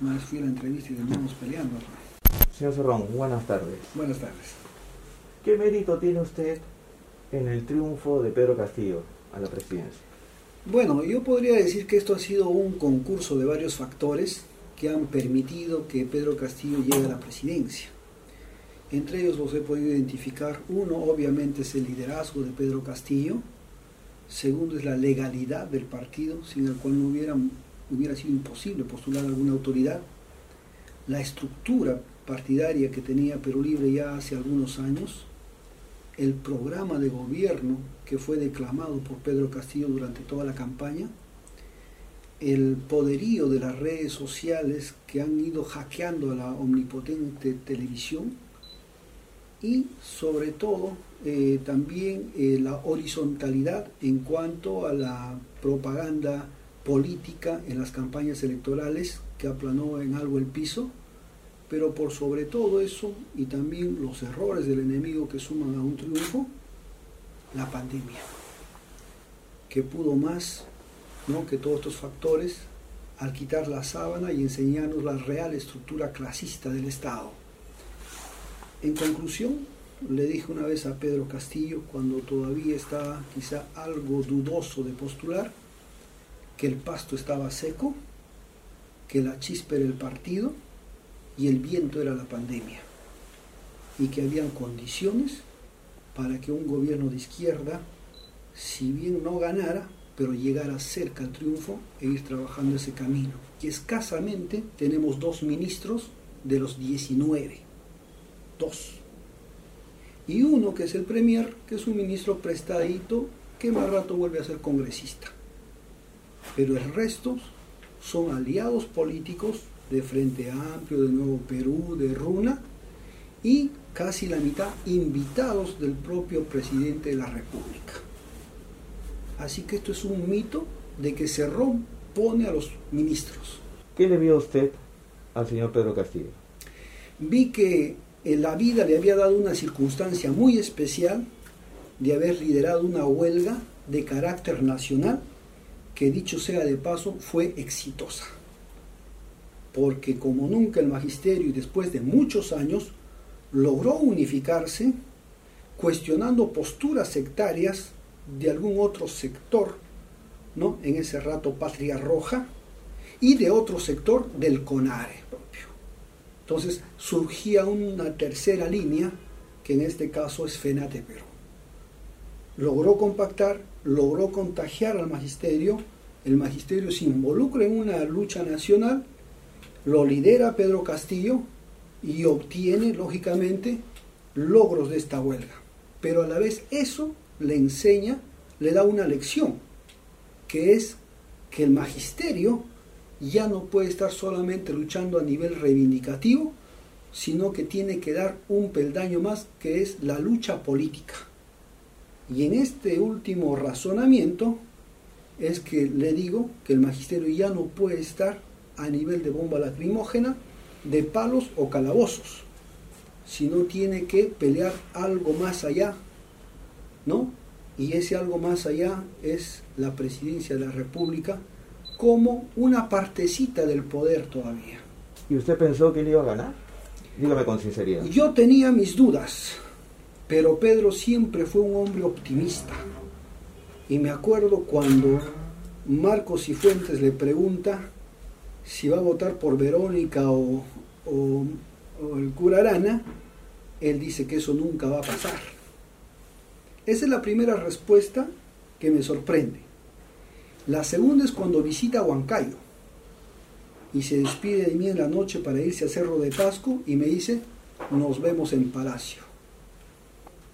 más la entrevista y terminamos peleando. Señor Cerrón, buenas tardes. Buenas tardes. ¿Qué mérito tiene usted en el triunfo de Pedro Castillo a la presidencia? Bueno, yo podría decir que esto ha sido un concurso de varios factores que han permitido que Pedro Castillo llegue a la presidencia. Entre ellos los he podido identificar. Uno, obviamente, es el liderazgo de Pedro Castillo. Segundo, es la legalidad del partido, sin el cual no hubiera, hubiera sido imposible postular alguna autoridad. La estructura partidaria que tenía Perú Libre ya hace algunos años. El programa de gobierno que fue declamado por Pedro Castillo durante toda la campaña. El poderío de las redes sociales que han ido hackeando a la omnipotente televisión y sobre todo eh, también eh, la horizontalidad en cuanto a la propaganda política en las campañas electorales que aplanó en algo el piso, pero por sobre todo eso y también los errores del enemigo que suman a un triunfo, la pandemia, que pudo más ¿no? que todos estos factores al quitar la sábana y enseñarnos la real estructura clasista del Estado. En conclusión, le dije una vez a Pedro Castillo, cuando todavía estaba quizá algo dudoso de postular, que el pasto estaba seco, que la chispa era el partido y el viento era la pandemia, y que habían condiciones para que un gobierno de izquierda, si bien no ganara, pero llegara cerca al triunfo e ir trabajando ese camino. Y escasamente tenemos dos ministros de los 19. Dos. Y uno que es el Premier, que es un ministro prestadito, que más rato vuelve a ser congresista. Pero el resto son aliados políticos de Frente Amplio, de Nuevo Perú, de Runa, y casi la mitad invitados del propio presidente de la República. Así que esto es un mito de que Cerrón pone a los ministros. ¿Qué le vio usted al señor Pedro Castillo? Vi que la vida le había dado una circunstancia muy especial de haber liderado una huelga de carácter nacional que dicho sea de paso fue exitosa. Porque como nunca el magisterio y después de muchos años logró unificarse cuestionando posturas sectarias de algún otro sector, ¿no? En ese rato Patria Roja y de otro sector del CONARE. Entonces surgía una tercera línea que en este caso es FENATE Perú. Logró compactar, logró contagiar al magisterio, el magisterio se involucra en una lucha nacional, lo lidera Pedro Castillo y obtiene, lógicamente, logros de esta huelga. Pero a la vez eso le enseña, le da una lección, que es que el magisterio ya no puede estar solamente luchando a nivel reivindicativo, sino que tiene que dar un peldaño más, que es la lucha política. Y en este último razonamiento es que le digo que el magisterio ya no puede estar a nivel de bomba lacrimógena, de palos o calabozos, sino tiene que pelear algo más allá, ¿no? Y ese algo más allá es la presidencia de la República como una partecita del poder todavía. ¿Y usted pensó que él iba a ganar? Dígame con sinceridad. Yo tenía mis dudas, pero Pedro siempre fue un hombre optimista. Y me acuerdo cuando Marcos y Fuentes le pregunta si va a votar por Verónica o, o, o el cura Arana, él dice que eso nunca va a pasar. Esa es la primera respuesta que me sorprende. La segunda es cuando visita Huancayo y se despide de mí en la noche para irse a Cerro de Pasco y me dice, nos vemos en Palacio.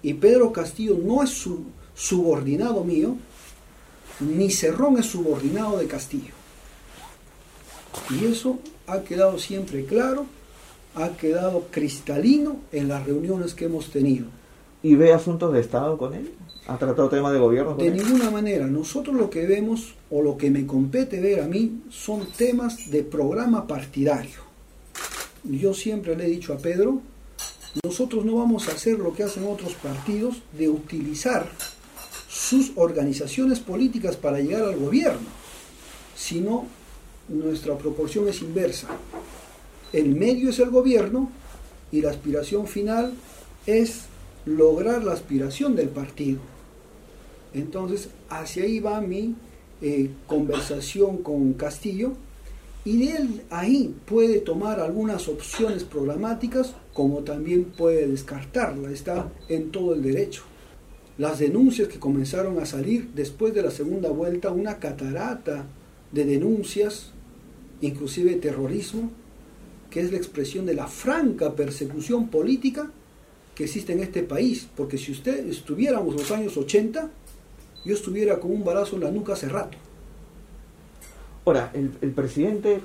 Y Pedro Castillo no es su subordinado mío, ni Cerrón es subordinado de Castillo. Y eso ha quedado siempre claro, ha quedado cristalino en las reuniones que hemos tenido. ¿Y ve asuntos de Estado con él? ¿Ha tratado temas de gobierno De ninguna manera. Nosotros lo que vemos, o lo que me compete ver a mí, son temas de programa partidario. Yo siempre le he dicho a Pedro, nosotros no vamos a hacer lo que hacen otros partidos de utilizar sus organizaciones políticas para llegar al gobierno, sino nuestra proporción es inversa. El medio es el gobierno y la aspiración final es lograr la aspiración del partido. Entonces, hacia ahí va mi eh, conversación con Castillo y de él ahí puede tomar algunas opciones programáticas como también puede descartarla, está en todo el derecho. Las denuncias que comenzaron a salir después de la segunda vuelta, una catarata de denuncias, inclusive terrorismo, que es la expresión de la franca persecución política que existe en este país, porque si usted estuviéramos los años 80, yo estuviera con un balazo en la nuca hace rato. Ahora, el, el presidente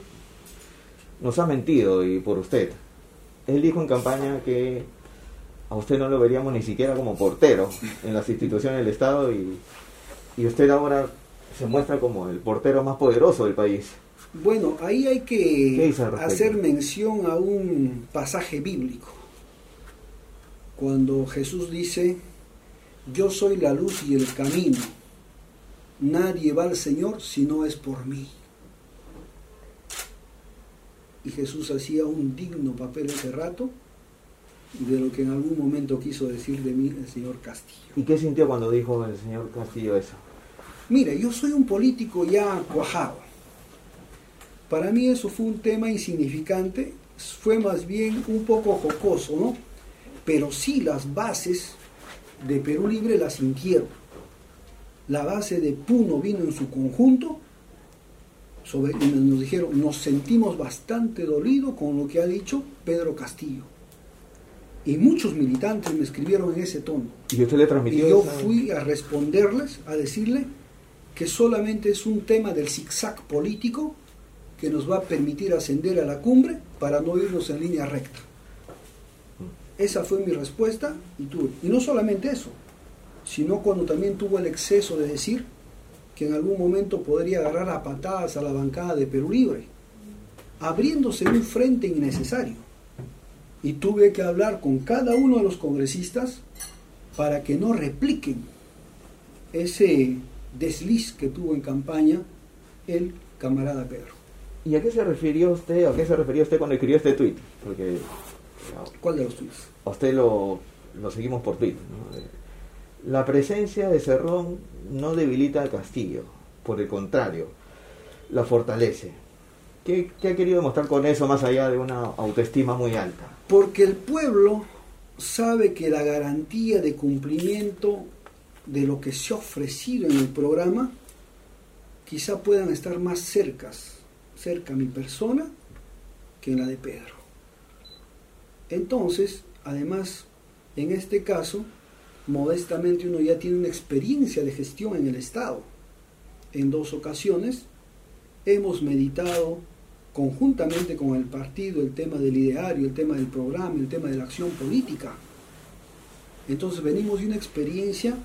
nos ha mentido y por usted. Él dijo en campaña que a usted no lo veríamos ni siquiera como portero en las instituciones del Estado y, y usted ahora se muestra como el portero más poderoso del país. Bueno, ahí hay que hacer mención a un pasaje bíblico. Cuando Jesús dice, yo soy la luz y el camino, nadie va al Señor si no es por mí. Y Jesús hacía un digno papel ese rato de lo que en algún momento quiso decir de mí el señor Castillo. ¿Y qué sintió cuando dijo el señor Castillo eso? Mire, yo soy un político ya cuajado. Para mí eso fue un tema insignificante, fue más bien un poco jocoso, ¿no? Pero sí las bases de Perú Libre las sintieron. La base de Puno vino en su conjunto, sobre, nos dijeron, nos sentimos bastante dolidos con lo que ha dicho Pedro Castillo y muchos militantes me escribieron en ese tono. ¿Y usted le transmitió? Y yo fui a responderles, a decirle que solamente es un tema del zigzag político que nos va a permitir ascender a la cumbre para no irnos en línea recta. Esa fue mi respuesta y tuve. Y no solamente eso, sino cuando también tuvo el exceso de decir que en algún momento podría agarrar a patadas a la bancada de Perú Libre, abriéndose un frente innecesario y tuve que hablar con cada uno de los congresistas para que no repliquen ese desliz que tuvo en campaña el camarada Pedro. ¿Y a qué se refirió usted, a qué se refirió usted cuando escribió este tuit? Porque ¿Cuál de los tuits? A usted lo, lo seguimos por tuit. La presencia de Cerrón no debilita al Castillo, por el contrario, la fortalece. ¿Qué, ¿Qué, ha querido demostrar con eso más allá de una autoestima muy alta? Porque el pueblo sabe que la garantía de cumplimiento de lo que se ha ofrecido en el programa quizá puedan estar más cercas, cerca a mi persona que en la de Pedro. Entonces, además, en este caso, modestamente uno ya tiene una experiencia de gestión en el Estado. En dos ocasiones hemos meditado conjuntamente con el partido el tema del ideario, el tema del programa, el tema de la acción política. Entonces venimos de una experiencia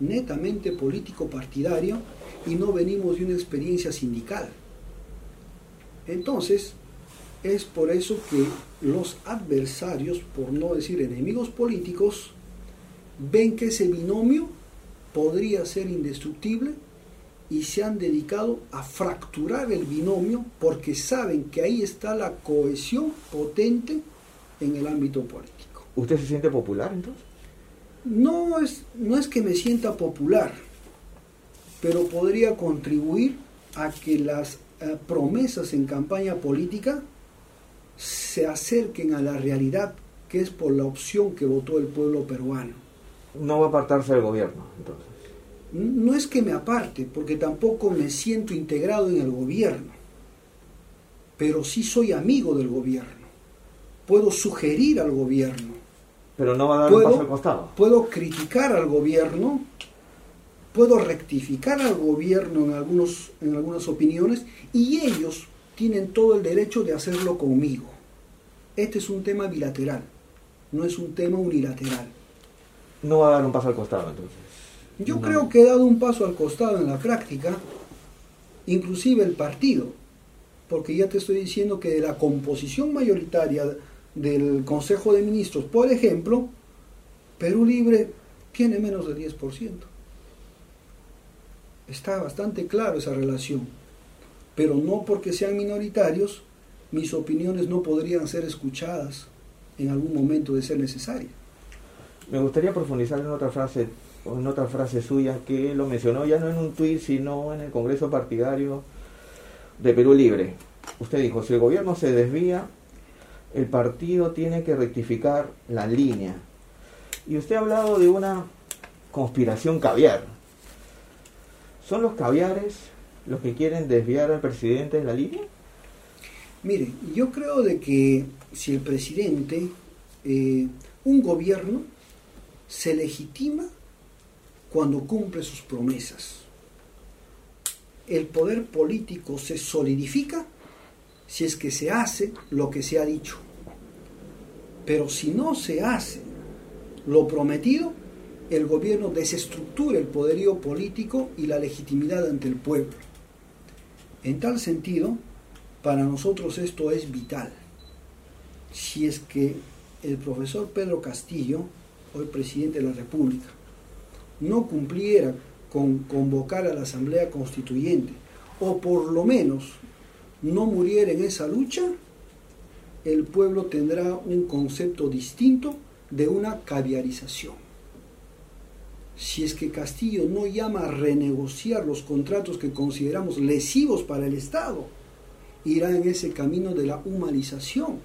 netamente político-partidaria y no venimos de una experiencia sindical. Entonces, es por eso que los adversarios, por no decir enemigos políticos, ven que ese binomio podría ser indestructible y se han dedicado a fracturar el binomio porque saben que ahí está la cohesión potente en el ámbito político. ¿Usted se siente popular entonces? No es, no es que me sienta popular, pero podría contribuir a que las eh, promesas en campaña política se acerquen a la realidad que es por la opción que votó el pueblo peruano. No va a apartarse del gobierno, entonces no es que me aparte, porque tampoco me siento integrado en el gobierno, pero sí soy amigo del gobierno. Puedo sugerir al gobierno. Pero no va a dar un paso al costado. Puedo criticar al gobierno, puedo rectificar al gobierno en, algunos, en algunas opiniones y ellos tienen todo el derecho de hacerlo conmigo. Este es un tema bilateral, no es un tema unilateral. No va a dar un paso al costado entonces. Yo creo que he dado un paso al costado en la práctica, inclusive el partido, porque ya te estoy diciendo que de la composición mayoritaria del Consejo de Ministros, por ejemplo, Perú Libre tiene menos del 10%. Está bastante claro esa relación. pero no porque sean minoritarios, mis opiniones no podrían ser escuchadas en algún momento de ser necesario. Me gustaría profundizar en otra frase, en otra frase suya que lo mencionó ya no en un tuit, sino en el Congreso Partidario de Perú Libre. Usted dijo, si el gobierno se desvía, el partido tiene que rectificar la línea. Y usted ha hablado de una conspiración caviar. ¿Son los caviares los que quieren desviar al presidente de la línea? Mire, yo creo de que si el presidente, eh, un gobierno, se legitima cuando cumple sus promesas. El poder político se solidifica si es que se hace lo que se ha dicho. Pero si no se hace lo prometido, el gobierno desestructura el poderío político y la legitimidad ante el pueblo. En tal sentido, para nosotros esto es vital. Si es que el profesor Pedro Castillo, hoy presidente de la República, no cumpliera con convocar a la Asamblea Constituyente, o por lo menos no muriera en esa lucha, el pueblo tendrá un concepto distinto de una caviarización. Si es que Castillo no llama a renegociar los contratos que consideramos lesivos para el Estado, irá en ese camino de la humanización.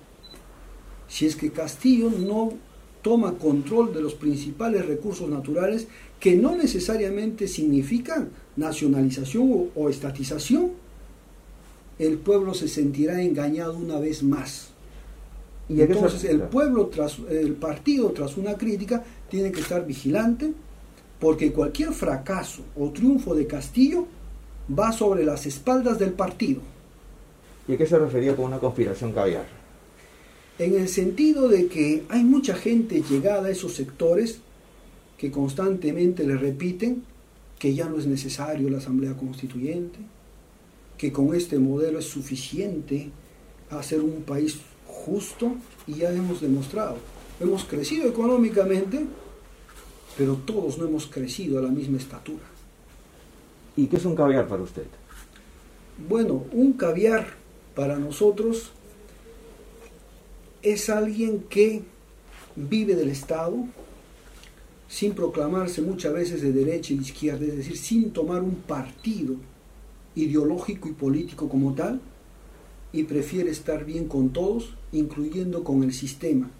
Si es que Castillo no toma control de los principales recursos naturales que no necesariamente significan nacionalización o, estatización, el pueblo se sentirá engañado una vez más. Y entonces el pueblo, tras el partido, tras una crítica, tiene que estar vigilante, porque cualquier fracaso o triunfo de Castillo va sobre las espaldas del partido. ¿Y a qué se refería con una conspiración caviar? En el sentido de que hay mucha gente llegada a esos sectores que constantemente le repiten que ya no es necesario la Asamblea Constituyente, que con este modelo es suficiente hacer un país justo y ya hemos demostrado. Hemos crecido económicamente, pero todos no hemos crecido a la misma estatura. ¿Y qué es un caviar para usted? Bueno, un caviar para nosotros es alguien que vive del Estado sin proclamarse muchas veces de derecha de izquierda, es decir, sin tomar un partido ideológico y político como tal, y prefiere estar bien con todos, incluyendo con el sistema,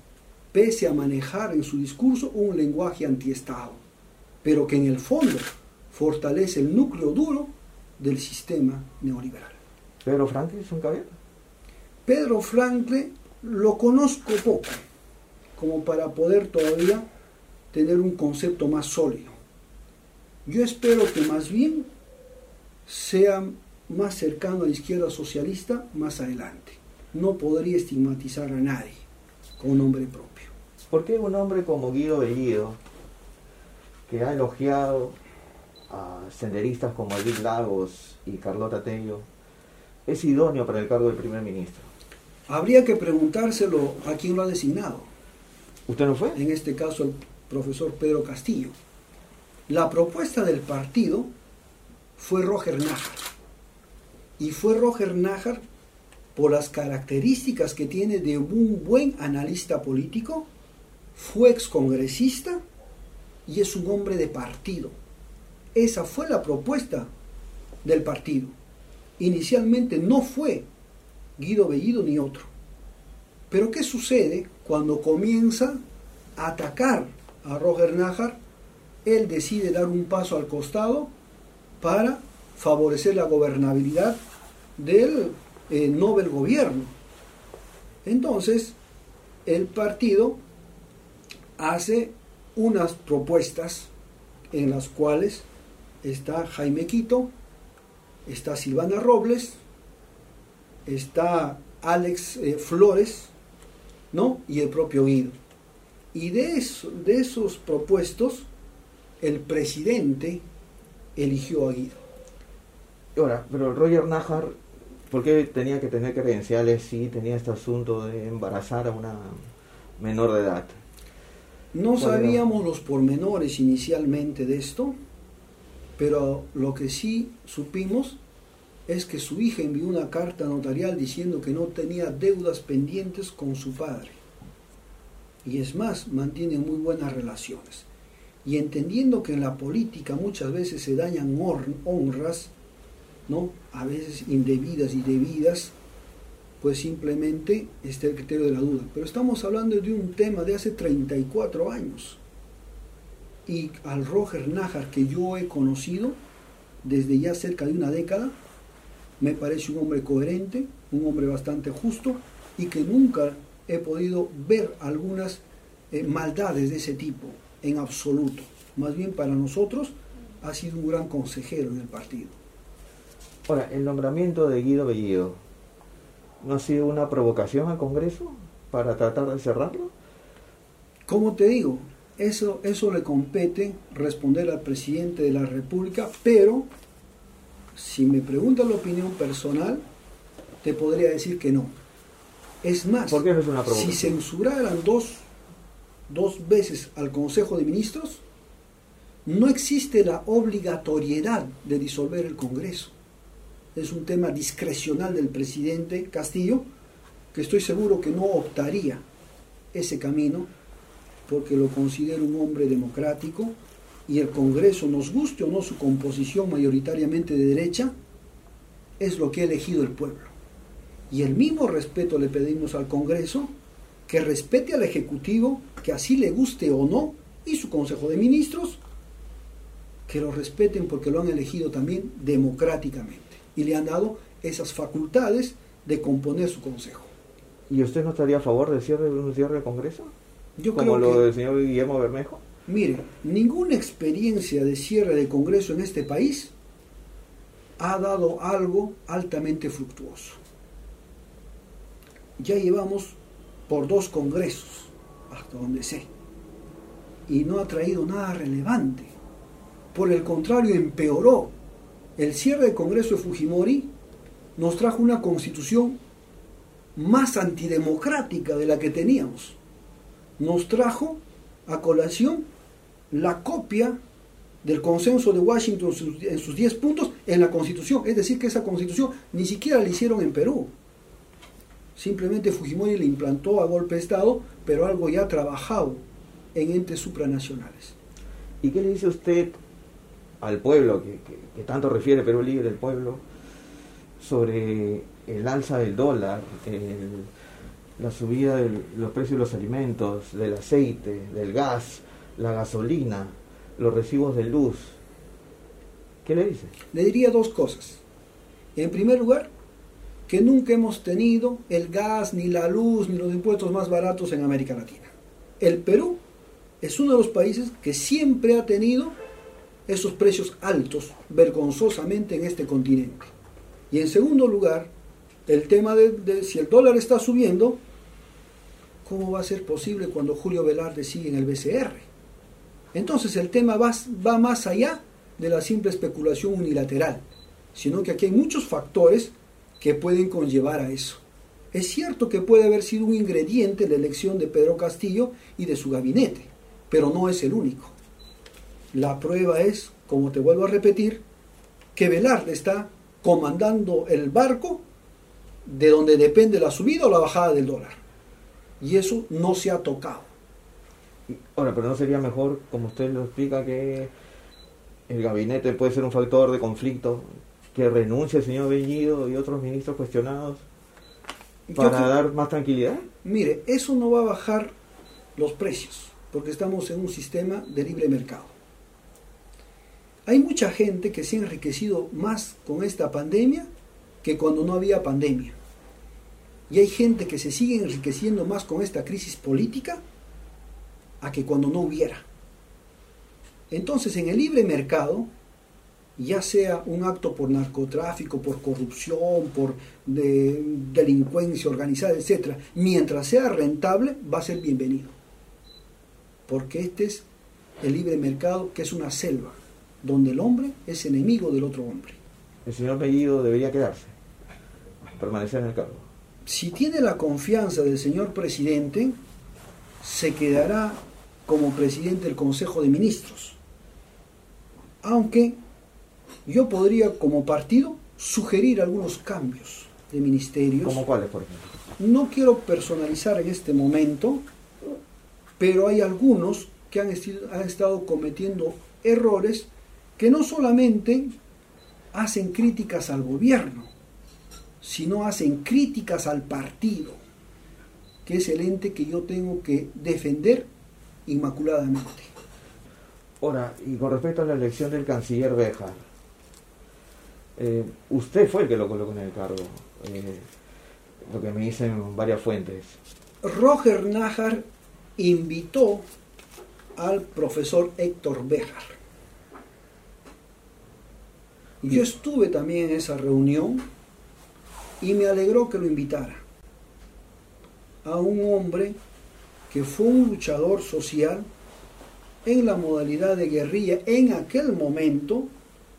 pese a manejar en su discurso un lenguaje antiestado, pero que en el fondo fortalece el núcleo duro del sistema neoliberal. ¿Pedro Franklin es un caballero? Pedro Franklin lo conozco poco, como para poder todavía tener un concepto más sólido. Yo espero que más bien sea más cercano a la izquierda socialista más adelante. No podría estigmatizar a nadie con un nombre propio. ¿Por qué un hombre como Guido Bellido, que ha elogiado a senderistas como Edith Lagos y Carlota Tello, es idóneo para el cargo de primer ministro? Habría que preguntárselo a quién lo ha designado. ¿Usted no fue? En este caso, el profesor Pedro Castillo. La propuesta del partido fue Roger Nájar. Y fue Roger Nájar por las características que tiene de un buen analista político, fue excongresista y es un hombre de partido. Esa fue la propuesta del partido. Inicialmente no fue Guido Bellido ni otro. Pero ¿qué sucede cuando comienza a atacar a Roger Najar? Él decide dar un paso al costado para favorecer la gobernabilidad del eh, Nobel gobierno. Entonces, el partido hace unas propuestas en las cuales está Jaime Quito, está Silvana Robles, está Alex eh, Flores, ¿no? Y el propio Guido. Y de, de esos propuestos, el presidente eligió a Guido. Ahora, pero Roger Najar, ¿por qué tenía que tener credenciales si tenía este asunto de embarazar a una menor de edad? No sabíamos los pormenores inicialmente de esto, pero lo que sí supimos es que su hija envió una carta notarial diciendo que no tenía deudas pendientes con su padre. Y es más, mantiene muy buenas relaciones. Y entendiendo que en la política muchas veces se dañan honras, ¿no? A veces indebidas y debidas, pues simplemente está el criterio de la duda. Pero estamos hablando de un tema de hace 34 años. Y al Roger Najar que yo he conocido desde ya cerca de una década, me parece un hombre coherente, un hombre bastante justo y que nunca he podido ver algunas eh, maldades de ese tipo en absoluto. Más bien para nosotros ha sido un gran consejero en el partido. Ahora, el nombramiento de Guido Bellido, ¿no ha sido una provocación al Congreso para tratar de cerrarlo? Como te digo, eso, eso le compete responder al presidente de la República, pero si me preguntas la opinión personal, te podría decir que no. Es más, si censuraran dos, dos veces al Consejo de Ministros, no existe la obligatoriedad de disolver el Congreso. Es un tema discrecional del presidente Castillo, que estoy seguro que no optaría ese camino, porque lo considero un hombre democrático, y el Congreso, nos guste o no su composición mayoritariamente de derecha, es lo que ha elegido el pueblo. Y el mismo respeto le pedimos al Congreso, que respete al Ejecutivo, que así le guste o no, y su Consejo de Ministros, que lo respeten porque lo han elegido también democráticamente y le han dado esas facultades de componer su Consejo. ¿Y usted no estaría a favor del cierre, de un cierre del Congreso? Yo Como lo del señor Guillermo Bermejo. Mire, ninguna experiencia de cierre de Congreso en este país ha dado algo altamente fructuoso. Ya llevamos por dos congresos, hasta donde sé, y no ha traído nada relevante. Por el contrario, empeoró. El cierre del Congreso de Fujimori nos trajo una constitución más antidemocrática de la que teníamos. Nos trajo a colación la copia del consenso de Washington en sus 10 puntos en la Constitución. Es decir, que esa Constitución ni siquiera la hicieron en Perú. Simplemente Fujimori la implantó a golpe de Estado, pero algo ya trabajado en entes supranacionales. ¿Y qué le dice usted al pueblo, que, tanto refiere Perú Libre, el pueblo, sobre el alza del dólar, la subida de los precios de los alimentos, del aceite, del gas, la gasolina, los recibos de luz. ¿Qué le dice? Le diría dos cosas. En primer lugar, que nunca hemos tenido el gas, ni la luz, ni los impuestos más baratos en América Latina. El Perú es uno de los países que siempre ha tenido esos precios altos, vergonzosamente, en este continente. Y en segundo lugar, el tema de, si el dólar está subiendo, ¿cómo va a ser posible cuando Julio Velarde sigue en el BCR? Entonces el tema va, va más allá de la simple especulación unilateral, sino que aquí hay muchos factores que pueden conllevar a eso. Es cierto que puede haber sido un ingrediente la elección de Pedro Castillo y de su gabinete, pero no es el único. La prueba es, como te vuelvo a repetir, que Velarde está comandando el barco de donde depende la subida o la bajada del dólar. Y eso no se ha tocado. Ahora, pero no sería mejor, como usted lo explica, que el gabinete puede ser un factor de conflicto, que renuncie el señor Bellido y otros ministros cuestionados para dar más tranquilidad. Mire, eso no va a bajar los precios, porque estamos en un sistema de libre mercado. Hay mucha gente que se ha enriquecido más con esta pandemia que cuando no había pandemia. Y hay gente que se sigue enriqueciendo más con esta crisis política a que cuando no hubiera. Entonces, en el libre mercado, ya sea un acto por narcotráfico, por corrupción, por delincuencia organizada, etc., mientras sea rentable, va a ser bienvenido. Porque este es el libre mercado, que es una selva, donde el hombre es enemigo del otro hombre. El señor Bellido debería quedarse, permanecer en el cargo. Si tiene la confianza del señor presidente, se quedará como presidente del Consejo de Ministros. Aunque yo podría como partido sugerir algunos cambios de ministerios. ¿Cómo cuáles, por ejemplo? No quiero personalizar en este momento, pero hay algunos que han, han estado cometiendo errores que no solamente hacen críticas al gobierno, sino hacen críticas al partido, que es el ente que yo tengo que defender inmaculadamente. Ahora, y con respecto a la elección del canciller Bejar, eh, usted fue el que lo colocó en el cargo, eh, lo que me dicen varias fuentes. Roger Najar invitó al profesor Héctor Bejar. Yo estuve también en esa reunión y me alegró que lo invitara a un hombre que fue un luchador social en la modalidad de guerrilla en aquel momento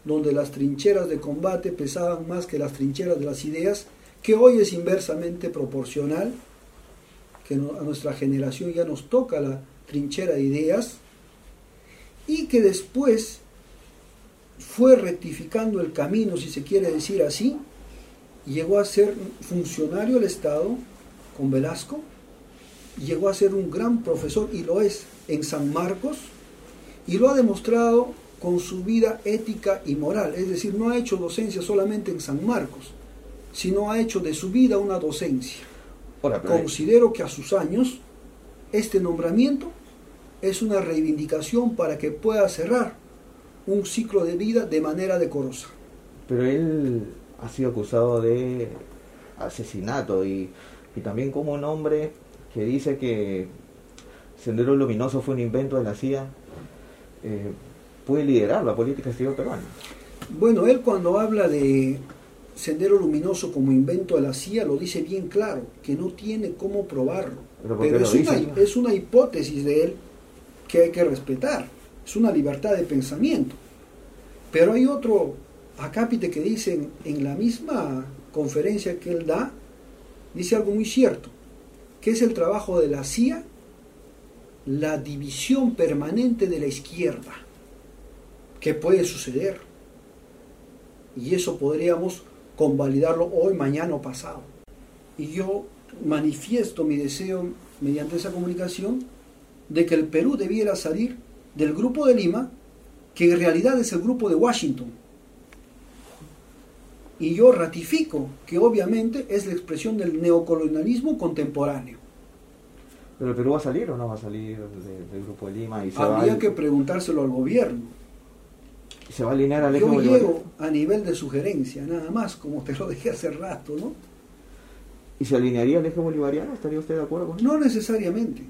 donde las trincheras de combate pesaban más que las trincheras de las ideas, que hoy es inversamente proporcional, que a nuestra generación ya nos toca la trinchera de ideas, y que después fue rectificando el camino, si se quiere decir así, llegó a ser funcionario del Estado con Velasco, llegó a ser un gran profesor y lo es en San Marcos, y lo ha demostrado con su vida ética y moral, es decir, no ha hecho docencia solamente en San Marcos, sino ha hecho de su vida una docencia. Considero que a sus años este nombramiento es una reivindicación para que pueda cerrar un ciclo de vida de manera decorosa. Pero él ha sido acusado de asesinato y, también como un hombre que dice que Sendero Luminoso fue un invento de la CIA, eh, puede liderar la política exterior peruana. Bueno, él cuando habla de Sendero Luminoso como invento de la CIA lo dice bien claro, que no tiene cómo probarlo. Pero, es, una, es una hipótesis de él que hay que respetar, es una libertad de pensamiento. Pero hay otro acápite que dice en, la misma conferencia que él da, dice algo muy cierto, que es el trabajo de la CIA, la división permanente de la izquierda, que puede suceder. Y eso podríamos convalidarlo hoy, mañana o pasado. Y yo manifiesto mi deseo mediante esa comunicación de que el Perú debiera salir del grupo de Lima, que en realidad es el grupo de Washington, y yo ratifico que obviamente es la expresión del neocolonialismo contemporáneo. ¿Pero el Perú va a salir o no va a salir del, Grupo de Lima? Y Habría que preguntárselo al gobierno. ¿Y se va a alinear al Yo llego a nivel de sugerencia, nada más, como te lo dije hace rato, ¿no? ¿Y se alinearía al eje bolivariano? ¿Estaría usted de acuerdo con eso? No necesariamente.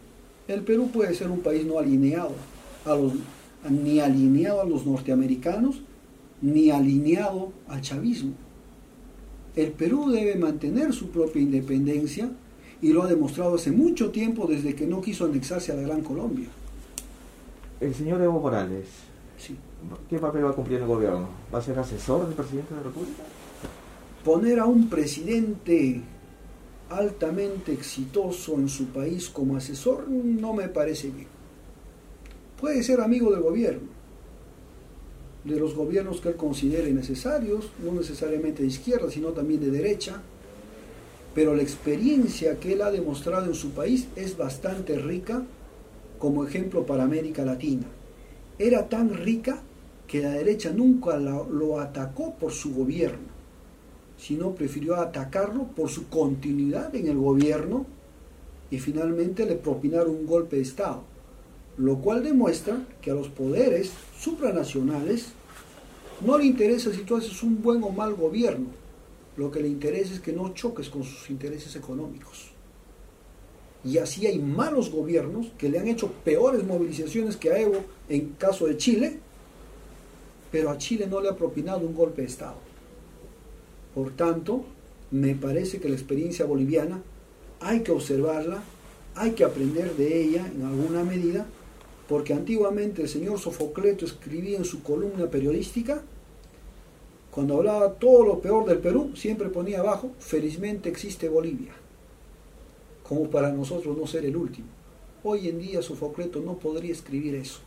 El Perú puede ser un país no alineado, a los, ni alineado a los norteamericanos, ni alineado al chavismo. El Perú debe mantener su propia independencia y lo ha demostrado hace mucho tiempo desde que no quiso anexarse a la Gran Colombia. El señor Evo Morales, ¿qué papel va a cumplir el gobierno? ¿Va a ser asesor del presidente de la República? Poner a un presidente altamente exitoso en su país como asesor no me parece bien. Puede ser amigo del gobierno, de los gobiernos que él considere necesarios, no necesariamente de izquierda, sino también de derecha, pero la experiencia que él ha demostrado en su país es bastante rica como ejemplo para América Latina. Era tan rica que la derecha nunca lo, atacó por su gobierno, sino prefirió atacarlo por su continuidad en el gobierno y finalmente le propinaron un golpe de Estado lo cual demuestra que a los poderes supranacionales no le interesa si tú haces un buen o mal gobierno, lo que le interesa es que no choques con sus intereses económicos. Y así hay malos gobiernos que le han hecho peores movilizaciones que a Evo en caso de Chile, pero a Chile no le ha propinado un golpe de Estado. Por tanto, me parece que la experiencia boliviana hay que observarla, hay que aprender de ella en alguna medida porque antiguamente el señor Sofocleto escribía en su columna periodística, cuando hablaba todo lo peor del Perú, siempre ponía abajo, felizmente existe Bolivia, como para nosotros no ser el último. Hoy en día Sofocleto no podría escribir eso.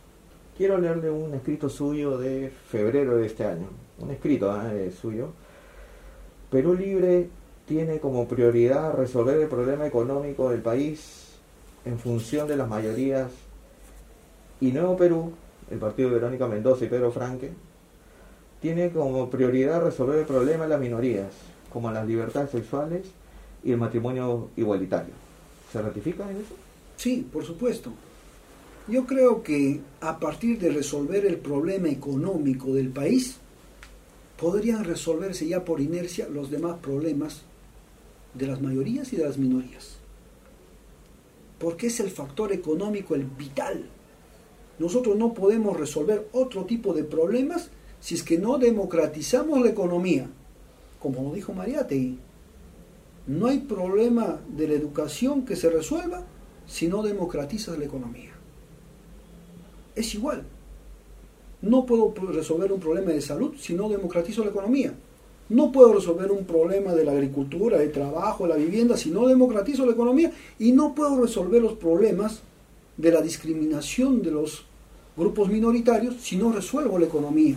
Quiero leerle un escrito suyo de febrero de este año, un escrito ¿eh? suyo, Perú Libre tiene como prioridad resolver el problema económico del país en función de las mayorías y Nuevo Perú, el partido de Verónica Mendoza y Pedro Franque, tiene como prioridad resolver el problema de las minorías, como las libertades sexuales y el matrimonio igualitario. ¿Se ratifica en eso? Sí, por supuesto. Yo creo que a partir de resolver el problema económico del país, podrían resolverse ya por inercia los demás problemas de las mayorías y de las minorías. Porque es el factor económico el vital. Nosotros no podemos resolver otro tipo de problemas si es que no democratizamos la economía. Como lo dijo Mariátegui, no hay problema de la educación que se resuelva si no democratizas la economía. Es igual. No puedo resolver un problema de salud si no democratizo la economía. No puedo resolver un problema de la agricultura, de trabajo, de la vivienda si no democratizo la economía. Y no puedo resolver los problemas de la discriminación de los grupos minoritarios si no resuelvo la economía.